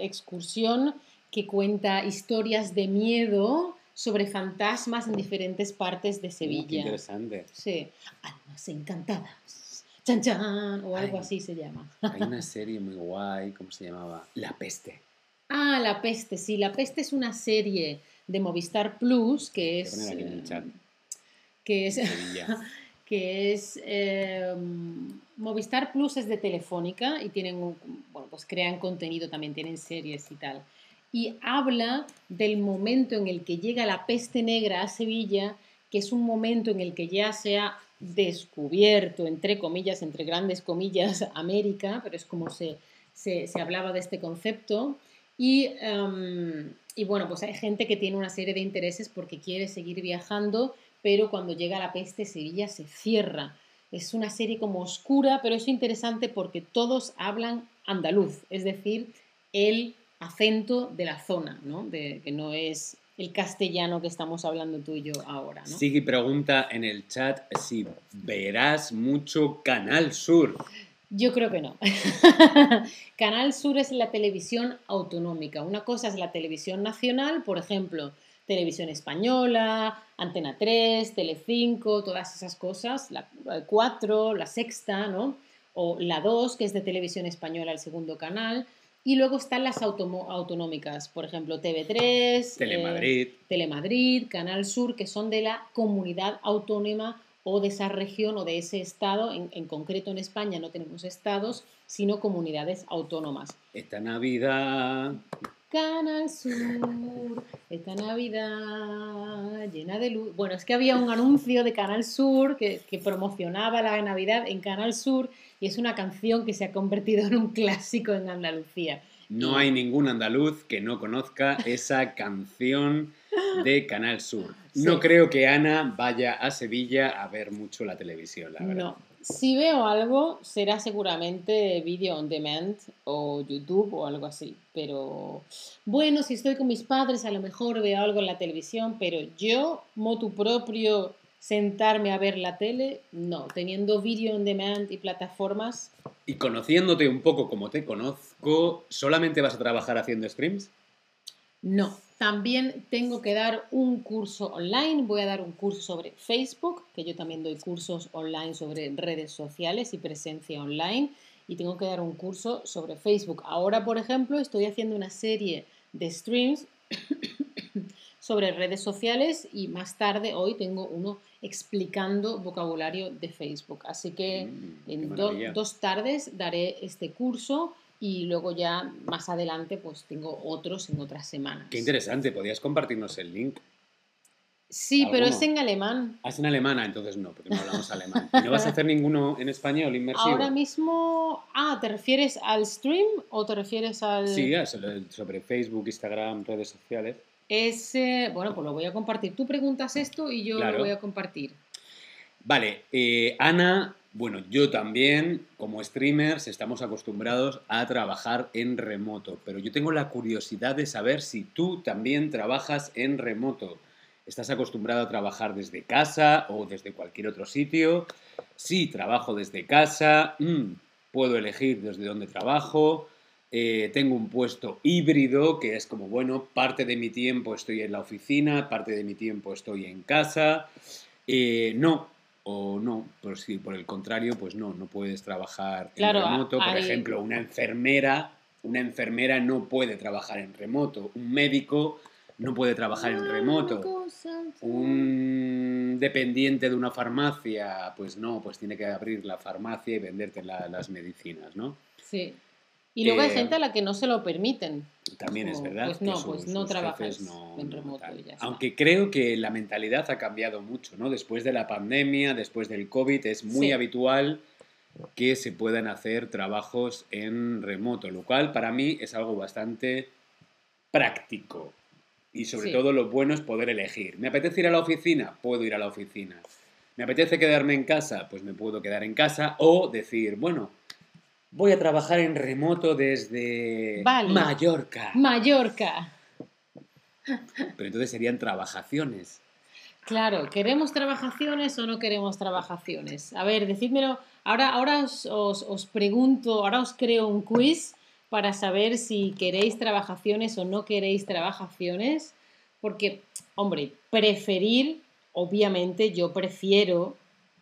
B: excursión que cuenta historias de miedo sobre fantasmas en diferentes partes de
A: qué
B: Sevilla.
A: interesante.
B: Sí, almas encantadas. Chan chan, o algo
A: Ay.
B: así se llama.
A: Hay una serie muy guay, ¿cómo se llamaba? La peste.
B: Ah, La Peste, sí, La Peste es una serie de Movistar Plus que es.
A: aquí en el chat.
B: Que es, que es eh, Movistar Plus es de Telefónica y tienen bueno pues crean contenido también tienen series y tal y habla del momento en el que llega la peste negra a Sevilla que es un momento en el que ya se ha descubierto entre comillas entre grandes comillas América pero es como se, se, se hablaba de este concepto y, em, y bueno pues hay gente que tiene una serie de intereses porque quiere seguir viajando pero cuando llega la peste Sevilla se cierra. Es una serie como oscura, pero es interesante porque todos hablan andaluz, es decir, el acento de la zona, ¿no? De, que no es el castellano que estamos hablando tú y yo ahora, ¿no?
A: Sigui pregunta en el chat si verás mucho Canal Sur.
B: Yo creo que no. Canal Sur es la televisión autonómica. Una cosa es la televisión nacional, por ejemplo, Televisión Española, Antena 3, Telecinco, todas esas cosas, la 4, la sexta, ¿no? O la 2, que es de Televisión Española, el segundo canal. Y luego están las autonómicas, por ejemplo, TV3,
A: Telemadrid.
B: eh, Telemadrid, Canal Sur, que son de la comunidad autónoma o de esa región o de ese estado. En, en concreto en España no tenemos estados, sino comunidades autónomas.
A: Esta Navidad.
B: Canal Sur, esta Navidad llena de luz. Bueno, es que había un anuncio de Canal Sur que, que promocionaba la Navidad en Canal Sur y es una canción que se ha convertido en un clásico en Andalucía.
A: No hay ningún andaluz que no conozca esa canción de Canal Sur. No
B: Sí.
A: creo que Ana vaya a Sevilla a ver mucho la televisión, la verdad.
B: No, si veo algo será seguramente video on demand o YouTube o algo así, pero bueno, si estoy con mis padres a lo mejor veo algo en la televisión, pero yo, motu propio, sentarme a ver la tele, no. Teniendo video on demand y plataformas,
A: Y conociéndote un poco como te conozco, ¿solamente vas a trabajar haciendo streams?
B: no. También tengo que dar un curso online. Voy a dar un curso sobre Facebook, que yo también doy cursos online sobre redes sociales y presencia online. Y tengo que dar un curso sobre Facebook. Ahora, por ejemplo, estoy haciendo una serie de streams sobre redes sociales y más tarde hoy tengo uno explicando vocabulario de Facebook. Así que
A: Mm,
B: en do- dos tardes daré este curso y luego ya más adelante pues tengo otros en otras semanas.
A: Qué interesante, podías compartirnos el link.
B: Sí, pero es en alemán.
A: Ah, es en alemana, entonces no, porque no hablamos alemán. ¿Y ¿No vas a hacer ninguno en español inmersivo?
B: Ahora mismo, ah, ¿te refieres al stream o te refieres al...?
A: Sí, ah, sobre sobre Facebook, Instagram, redes sociales.
B: Es, eh, bueno, pues lo voy a compartir. Tú preguntas esto y yo
A: Claro.
B: lo voy a compartir.
A: Vale, eh, Ana, bueno, yo también, como streamers, estamos acostumbrados a trabajar en remoto, pero yo tengo la curiosidad de saber si tú también trabajas en remoto. ¿Estás acostumbrado a trabajar desde casa o desde cualquier otro sitio? Sí, trabajo desde casa, mm, puedo elegir desde dónde trabajo, eh, tengo un puesto híbrido que es como, bueno, parte de mi tiempo estoy en la oficina, parte de mi tiempo estoy en casa. Eh, no, o no, por, si, por el contrario, pues no, no puedes trabajar
B: Claro,
A: en remoto. Por
B: hay-
A: ejemplo, una enfermera, una enfermera no puede trabajar en remoto. Un médico no puede trabajar en remoto. Un dependiente de una farmacia, pues no, pues tiene que abrir la farmacia y venderte la- las medicinas, ¿no?
B: Sí. Y luego hay
A: Eh,
B: gente a la que no se lo permiten.
A: También es verdad.
B: pues
A: que
B: no,
A: sus-
B: pues no trabajas
A: no-
B: en remoto y ya está.
A: Aunque creo que la mentalidad ha cambiado mucho, ¿no? Después de la pandemia, después del COVID, es muy
B: Sí.
A: habitual que se puedan hacer trabajos en remoto, lo cual para mí es algo bastante práctico. Y sobre
B: Sí.
A: todo lo bueno es poder elegir. ¿Me apetece ir a la oficina? Puedo ir a la oficina. ¿Me apetece quedarme en casa? Pues me puedo quedar en casa o decir, bueno, voy a trabajar en remoto desde
B: Vale.
A: Mallorca.
B: Mallorca.
A: Pero entonces serían trabajaciones.
B: Claro, ¿queremos trabajaciones o no queremos trabajaciones? A ver, decídmelo. Ahora, ahora os, os- os pregunto, ahora os creo un quiz para saber si queréis trabajaciones o no queréis trabajaciones. Porque, hombre, preferir, obviamente yo prefiero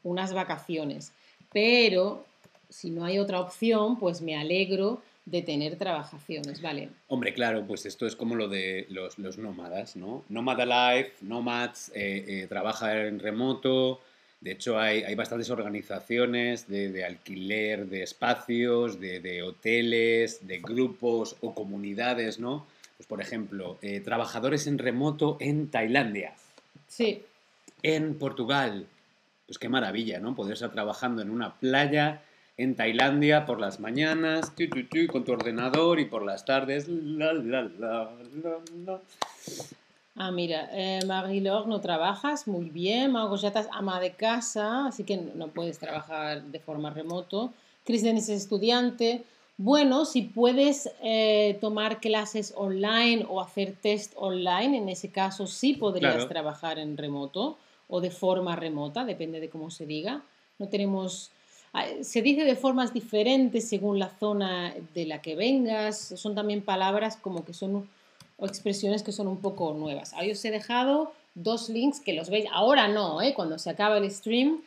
B: unas vacaciones. Pero si no hay otra opción, pues me alegro de tener trabajaciones, ¿vale?
A: Hombre, claro, pues esto es como lo de los, los nómadas, ¿no? Nómada Life, Nomads, eh, eh, trabaja en remoto. De hecho, hay, hay bastantes organizaciones de, de alquiler de espacios, de, de hoteles, de grupos o comunidades, ¿no? Pues, por ejemplo, eh, trabajadores en remoto en Tailandia,
B: Sí,
A: en Portugal. Pues qué maravilla, ¿no? Poder estar trabajando en una playa en Tailandia por las mañanas, tu, tu, tu, con tu ordenador y por las tardes. La, la, la, la, la.
B: Ah, mira, eh, Marie-Laure, no trabajas muy bien. Margot, ya estás ama de casa, así que no puedes trabajar de forma remoto. Cristian es estudiante. Bueno, si puedes eh, tomar clases online o hacer test online, en ese caso sí podrías
A: Claro.
B: trabajar en remoto o de forma remota, depende de cómo se diga. No tenemos... ah, Se dice de formas diferentes según la zona de la que vengas. Son también palabras como que son o expresiones que son un poco nuevas. Ahí os he dejado dos links que los veis, ahora no, ¿eh? cuando se acaba el stream,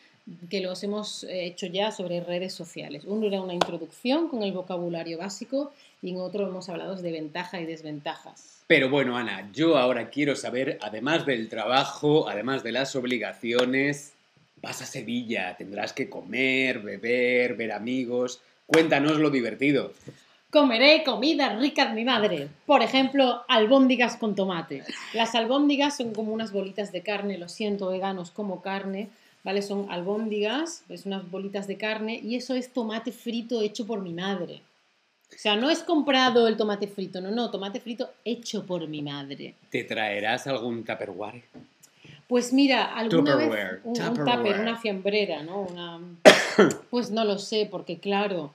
B: que los hemos eh, hecho ya sobre redes sociales. Uno era una introducción con el vocabulario básico y en otro hemos hablado de ventajas y desventajas.
A: Pero bueno, Ana, yo ahora quiero saber, además del trabajo, además de las obligaciones, vas a Sevilla, tendrás que comer, beber, ver amigos. Cuéntanos lo divertido.
B: Comeré comida rica de mi madre. Por ejemplo, albóndigas con tomate. Las albóndigas son como unas bolitas de carne, lo siento, veganos como carne, ¿vale? Son albóndigas, es unas bolitas de carne y eso es tomate frito hecho por mi madre. O sea, no es comprado el tomate frito, no, no, tomate frito hecho por mi madre.
A: ¿Te traerás algún Tupperware?
B: Pues mira, alguna
A: Tupperware,
B: vez un, un
A: Tupperware.
B: tupper, una fiambrera, ¿no? Una... Pues no lo sé, porque claro,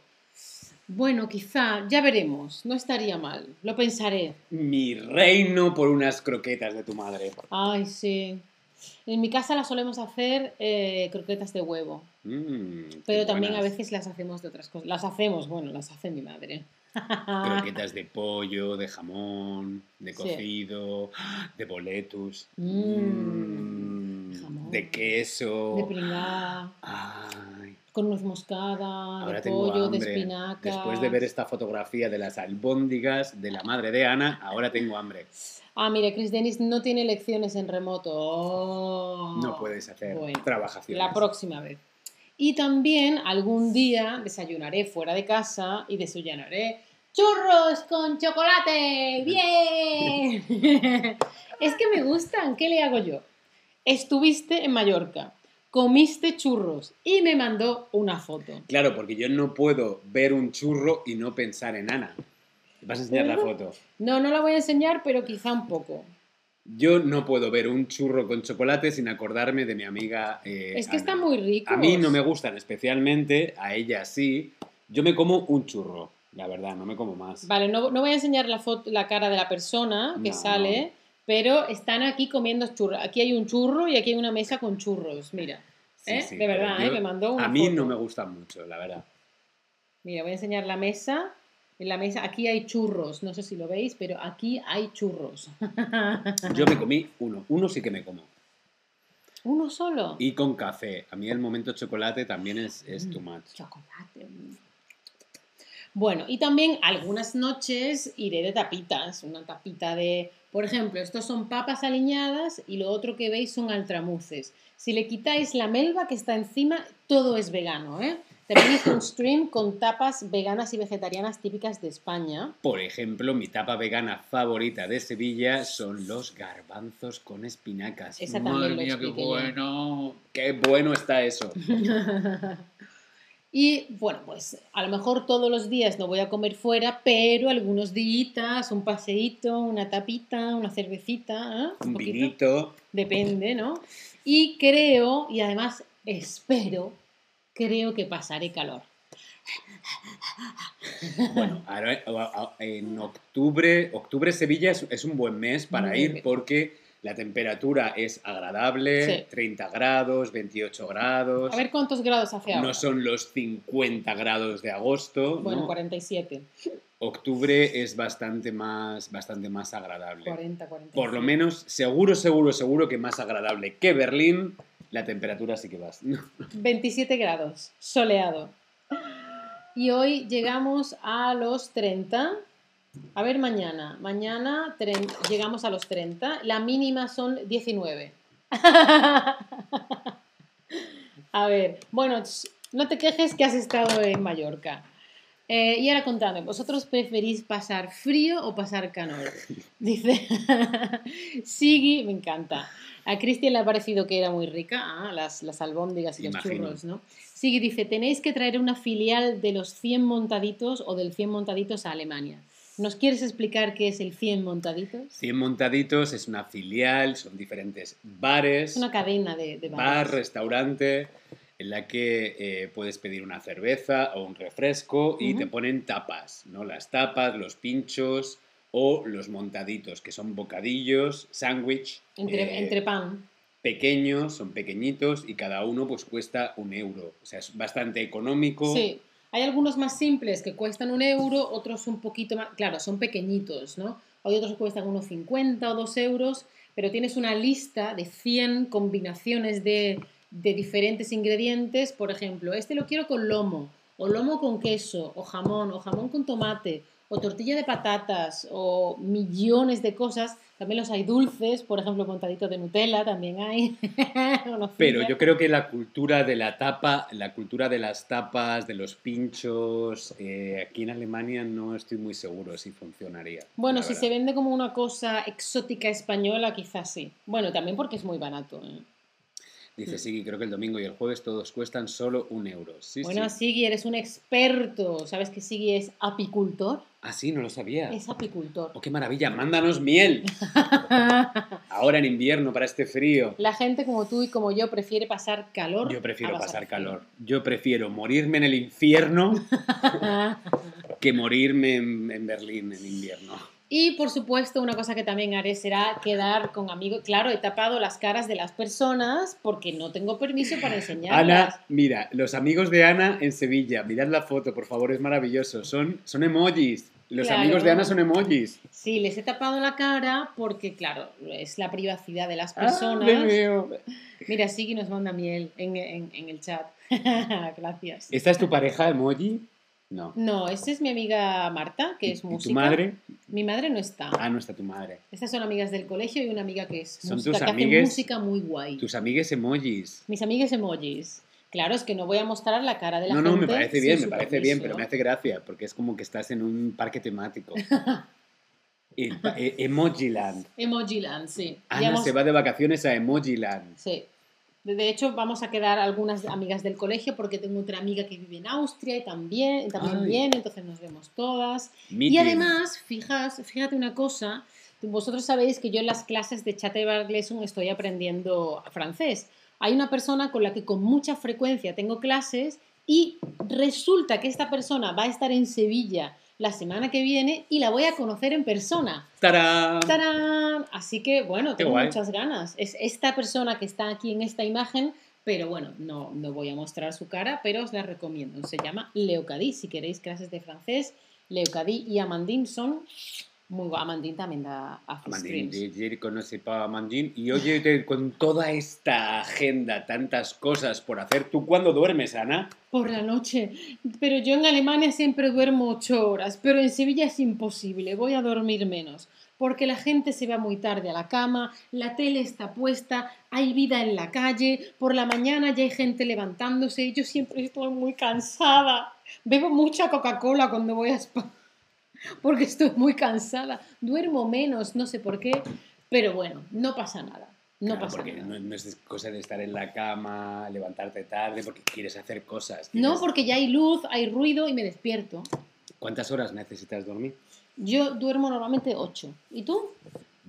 B: bueno, quizá, ya veremos, no estaría mal, lo pensaré.
A: Mi reino por unas croquetas de tu madre.
B: Ay, sí. En mi casa las solemos hacer eh, croquetas de huevo,
A: Mm,
B: pero también a veces las hacemos de otras cosas. Las hacemos, bueno, las hace mi madre.
A: Croquetas de pollo, de jamón, de
B: Sí.
A: cocido, de boletus,
B: Mm,
A: mm,
B: jamón.
A: de queso.
B: De pringada,
A: Ay,
B: con nuez moscada,
A: ahora
B: de pollo, de
A: hambre.
B: espinacas.
A: Después de ver esta fotografía de las albóndigas de la madre de Ana, ahora tengo hambre.
B: Ah, mira, Chris Dennis no tiene lecciones en remoto. Oh.
A: No puedes hacer
B: Bueno,
A: trabajaciones.
B: La próxima vez. Y también algún día desayunaré fuera de casa y desayunaré churros con chocolate. ¡Bien! es que me gustan. ¿Qué le hago yo? Estuviste en Mallorca, comiste churros y me mandó una foto.
A: Claro, porque yo no puedo ver un churro y no pensar en Ana. ¿Te vas a enseñar la foto?
B: No, no la voy a enseñar, pero quizá un poco.
A: Yo no puedo ver un churro con chocolate sin acordarme de mi amiga. eh,
B: es que
A: Ana.
B: están muy ricos.
A: A mí no me gustan especialmente, a ella sí. Yo me como un churro, la verdad, no me como más.
B: Vale, no, no voy a enseñar la, foto, la cara de la persona que
A: No,
B: sale,
A: no.
B: pero están aquí comiendo churros. Aquí hay un churro y aquí hay una mesa con churros, mira.
A: Sí,
B: ¿eh?
A: sí,
B: de verdad, ¿eh? me mandó una
A: A mí
B: foto.
A: no me gustan mucho, la verdad.
B: Mira, voy a enseñar la mesa. En la mesa, aquí hay churros, no sé si lo veis, pero aquí hay churros.
A: Yo me comí uno, uno sí que me como.
B: ¿Uno solo?
A: Y con café. A mí el momento chocolate también es, es too much.
B: Chocolate. Bueno, y también algunas noches iré de tapitas, una tapita de, por ejemplo, estos son papas aliñadas y lo otro que veis son altramuces. Si le quitáis la melva que está encima, todo es vegano, ¿eh? También hice un stream con tapas veganas y vegetarianas típicas de España.
A: Por ejemplo, mi tapa vegana favorita de Sevilla son los garbanzos con espinacas.
B: Esa
A: Madre mía, qué bueno. Qué bueno está eso.
B: Y bueno, pues a lo mejor todos los días no voy a comer fuera, pero algunos días, un paseíto, una tapita, una cervecita, ¿eh?
A: Un
B: poquito.
A: vinito.
B: Depende, ¿no? Y creo, y además espero, creo que pasaré calor.
A: Bueno, ahora, a- en octubre, octubre Sevilla es, es un buen mes para
B: Muy
A: ir
B: bien.
A: porque la temperatura es agradable,
B: Sí.
A: 30 grados, 28 grados.
B: A ver cuántos grados hace ahora.
A: no son los 50 grados de agosto.
B: Bueno,
A: ¿no?
B: 47.
A: Octubre es bastante más, bastante más agradable.
B: 40, 40.
A: Por lo menos, seguro, seguro, seguro que más agradable que Berlín, la temperatura sí que va.
B: 27 grados, soleado. Y hoy llegamos a los 30. A ver, mañana. Mañana llegamos a los 30. La mínima son 19. a ver, bueno, no te quejes que has estado en Mallorca. Eh, y ahora contadme, ¿vosotros preferís pasar frío o pasar calor? Dice Sigui, me encanta. A Cristian le ha parecido que era muy rica, ah, las, las albóndigas y los churros, ¿no? Sigui dice, tenéis que traer una filial de los 100 montaditos o del 100 montaditos a Alemania. ¿Nos quieres explicar qué es el 100 montaditos?
A: 100 Montaditos es una filial, son diferentes bares,
B: Es una cadena de, de
A: bar,
B: bares.
A: restaurante, en la que eh, puedes pedir una cerveza o un refresco y te ponen tapas, ¿no? Las tapas, los pinchos o los montaditos, que son bocadillos, sándwich,
B: Entre,
A: eh,
B: entre pan.
A: pequeños, son pequeñitos y cada uno pues cuesta un euro. O sea, es bastante económico.
B: Sí, hay algunos más simples que cuestan un euro, otros un poquito más, claro, son pequeñitos, ¿no? Hay otros que cuestan unos 50 o 2 euros, pero tienes una lista de 100 combinaciones de, de diferentes ingredientes. Por ejemplo, este lo quiero con lomo, o lomo con queso, o jamón, o jamón con tomate, o tortilla de patatas, o millones de cosas. También los hay dulces, por ejemplo, montaditos de Nutella, también hay.
A: Pero yo creo que la cultura de la tapa, la cultura de las tapas, de los pinchos, eh, aquí en Alemania no estoy muy seguro si funcionaría.
B: Bueno, si
A: verdad.
B: se vende como una cosa exótica española, quizás sí. Bueno, también porque es muy barato. ¿eh?
A: Dice, sí, creo que el domingo y el jueves todos cuestan solo un euro. Sí,
B: bueno,
A: sí.
B: Sigui, eres un experto. ¿Sabes que Sigui es apicultor?
A: Ah, sí, no lo sabía.
B: Es apicultor.
A: Oh, qué maravilla, mándanos miel. Ahora en invierno para este frío.
B: La gente como tú y como yo prefiere pasar calor.
A: Yo prefiero pasar calor. Yo prefiero morirme en el infierno que morirme en, en Berlín en invierno.
B: Y por supuesto, una cosa que también haré será quedar con amigos. Claro, he tapado las caras de las personas porque no tengo permiso para enseñarlas.
A: Ana, mira, los amigos de Ana en Sevilla, mirad la foto, por favor, es maravilloso. Son, son emojis. Los
B: Claro.
A: amigos de Ana son emojis.
B: Sí, les he tapado la cara porque, claro, es la privacidad de las
A: Ah,
B: personas.
A: me veo.
B: Mira, Sigi nos manda miel en, en- en el chat. Gracias.
A: ¿Esta es tu pareja emoji? No.
B: No, esta es mi amiga Marta, que es
A: ¿Y
B: música.
A: ¿Tu madre?
B: Mi madre no está.
A: Ah, no está tu madre.
B: Estas son amigas del colegio y una amiga que es
A: Son
B: música,
A: tus
B: que hace música muy guay.
A: Tus amigues emojis.
B: Mis amigas emojis. Claro, es que no voy a mostrar la cara de la
A: No,
B: gente.
A: no, me parece bien, me parece bien, pero me hace gracia, porque es como que estás en un parque temático. El pa- e- Emojiland.
B: Emojiland, sí. Ya
A: Ana
B: hemos-
A: se va de vacaciones a Emojiland.
B: Sí. De hecho, vamos a quedar algunas amigas del colegio porque tengo otra amiga que vive en Austria y también, también
A: Ay.
B: viene, entonces nos vemos todas. Y además, fijas, fíjate una cosa, vosotros sabéis que yo en las clases de Chatterbar Lesson estoy aprendiendo francés. Hay una persona con la que con mucha frecuencia tengo clases y resulta que esta persona va a estar en Sevilla la semana que viene y la voy a conocer en persona.
A: ¡Tarán!
B: ¡Tarán! Así que, bueno, tengo muchas ganas. Es esta persona que está aquí en esta imagen, pero bueno, no, no voy a mostrar su cara, pero os la recomiendo. Se llama Leocadí. Si queréis clases de francés, Leocadí y Amandine son muy guay. Amandine también da
A: Amandine. Jerry conoce a Amandine. Y oye, con toda esta agenda, tantas cosas por hacer, ¿tú cuándo duermes, Ana?
B: Por la noche. Pero yo en Alemania siempre duermo ocho horas, pero en Sevilla es imposible. Voy a dormir menos. Porque la gente se va muy tarde a la cama, la tele está puesta, hay vida en la calle, por la mañana ya hay gente levantándose y yo siempre estoy muy cansada. Bebo mucha Coca-Cola cuando voy a España porque estoy muy cansada. Duermo menos, no sé por qué, pero bueno, no pasa nada. No
A: Claro,
B: pasa
A: porque
B: nada.
A: no, no es cosa de estar en la cama, levantarte tarde, porque quieres hacer cosas.
B: No, porque ya hay luz, hay ruido y me despierto.
A: ¿Cuántas horas necesitas dormir?
B: Yo duermo normalmente 8. ¿Y tú?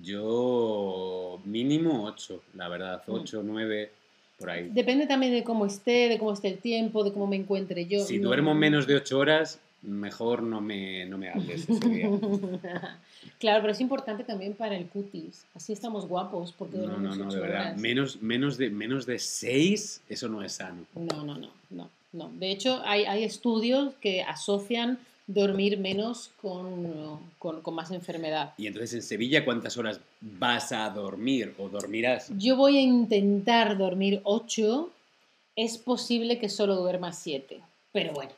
A: Yo mínimo 8, la verdad,
B: Mm.
A: 8, 9, por ahí.
B: Depende también de cómo esté, de cómo esté el tiempo, de cómo me encuentre yo.
A: Si
B: No-
A: duermo menos de 8 horas, mejor no me, no me hables ese día.
B: claro, pero es importante también para el cutis. Así estamos guapos porque
A: No, no, de
B: ocho
A: verdad.
B: horas.
A: Menos, menos, de, menos de 6, eso no es sano.
B: No, no, no, no, no. De hecho, hay, hay estudios que asocian dormir menos con, con, con más enfermedad.
A: Y entonces en Sevilla, ¿cuántas horas vas a dormir o dormirás?
B: Yo voy a intentar dormir 8. Es posible que solo duerma 7. Pero bueno.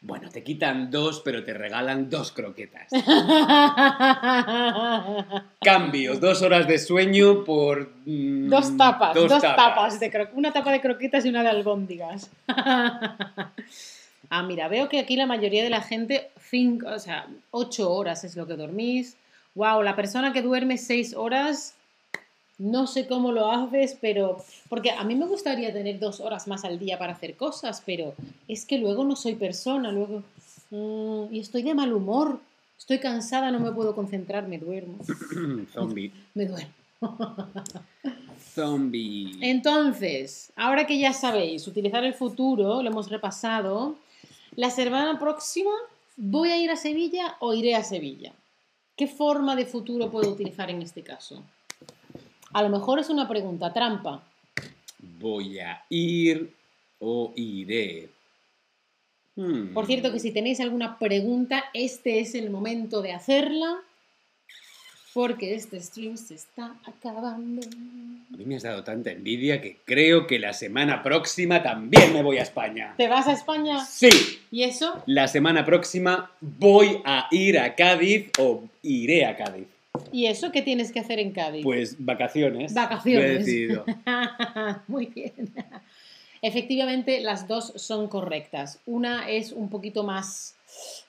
A: Bueno, te quitan dos, pero te regalan dos croquetas. Cambio, dos horas de sueño por... mm,
B: Dos tapas, dos, tapas. de cro- una tapa de croquetas y una de albóndigas. ah, mira, veo que aquí la mayoría de la gente, cinco, o sea, ocho horas es lo que dormís. Wow, la persona que duerme seis horas, no sé cómo lo haces, pero porque a mí me gustaría tener dos horas más al día para hacer cosas, pero es que luego no soy persona, luego mm, y estoy de mal humor, estoy cansada, no me puedo concentrar, me duermo,
A: Zombie.
B: me duermo.
A: Zombie.
B: Entonces, ahora que ya sabéis utilizar el futuro, lo hemos repasado, la semana próxima voy a ir a Sevilla o iré a Sevilla. ¿Qué forma de futuro puedo utilizar en este caso? A lo mejor es una pregunta trampa.
A: Voy a ir o iré. Hmm.
B: Por cierto, que si tenéis alguna pregunta, este es el momento de hacerla, porque este stream se está acabando.
A: A mí me has dado tanta envidia que creo que la semana próxima también me voy a España.
B: ¿Te vas a España?
A: Sí,
B: ¿Y eso?
A: la semana próxima voy a ir a Cádiz o iré a Cádiz.
B: ¿Y eso qué tienes que hacer en Cádiz?
A: Pues vacaciones.
B: Vacaciones.
A: Decidido.
B: Muy bien. Efectivamente, las dos son correctas. Una es un poquito más,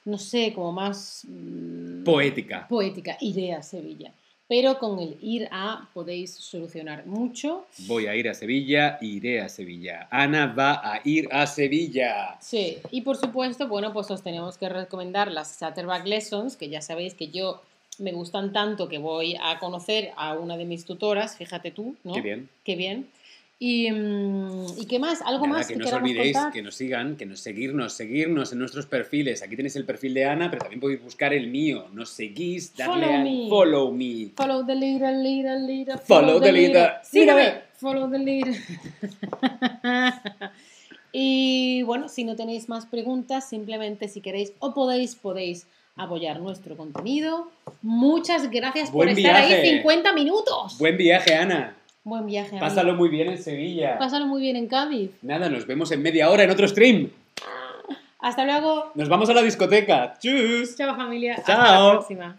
B: no sé, como más mm,
A: Poética.
B: poética, iré a Sevilla. Pero con el ir a podéis solucionar mucho.
A: Voy a ir a Sevilla, iré a Sevilla. Ana va a ir a Sevilla.
B: Sí, y por supuesto, bueno, pues os tenemos que recomendar las Chatterback Lessons, que ya sabéis que yo me gustan tanto que voy a conocer a una de mis tutoras, fíjate tú, ¿no?
A: Qué bien.
B: Qué bien. Y, mm, ¿y qué más? ¿Algo
A: Nada,
B: más
A: que
B: que,
A: no os olvidéis
B: contar?
A: que nos sigan, que nos seguirnos, seguirnos en nuestros perfiles. Aquí tenéis el perfil de Ana, pero también podéis buscar el mío. Nos seguís, darle
B: Follow
A: al
B: me.
A: follow me.
B: Follow the leader, leader, leader.
A: Follow the leader. Mírame.
B: Follow the leader. y bueno, si no tenéis más preguntas, simplemente si queréis o podéis, podéis apoyar nuestro contenido. Muchas gracias
A: Buen
B: por estar ahí 50 minutos.
A: Buen viaje, Ana.
B: Buen viaje. amigo.
A: Pásalo muy bien en Sevilla.
B: Pásalo muy bien en Cádiz.
A: Nada, nos vemos en media hora en otro stream.
B: Hasta luego.
A: Nos vamos a la discoteca. Tschüss.
B: Chao familia. Hasta
A: Chao.
B: la próxima.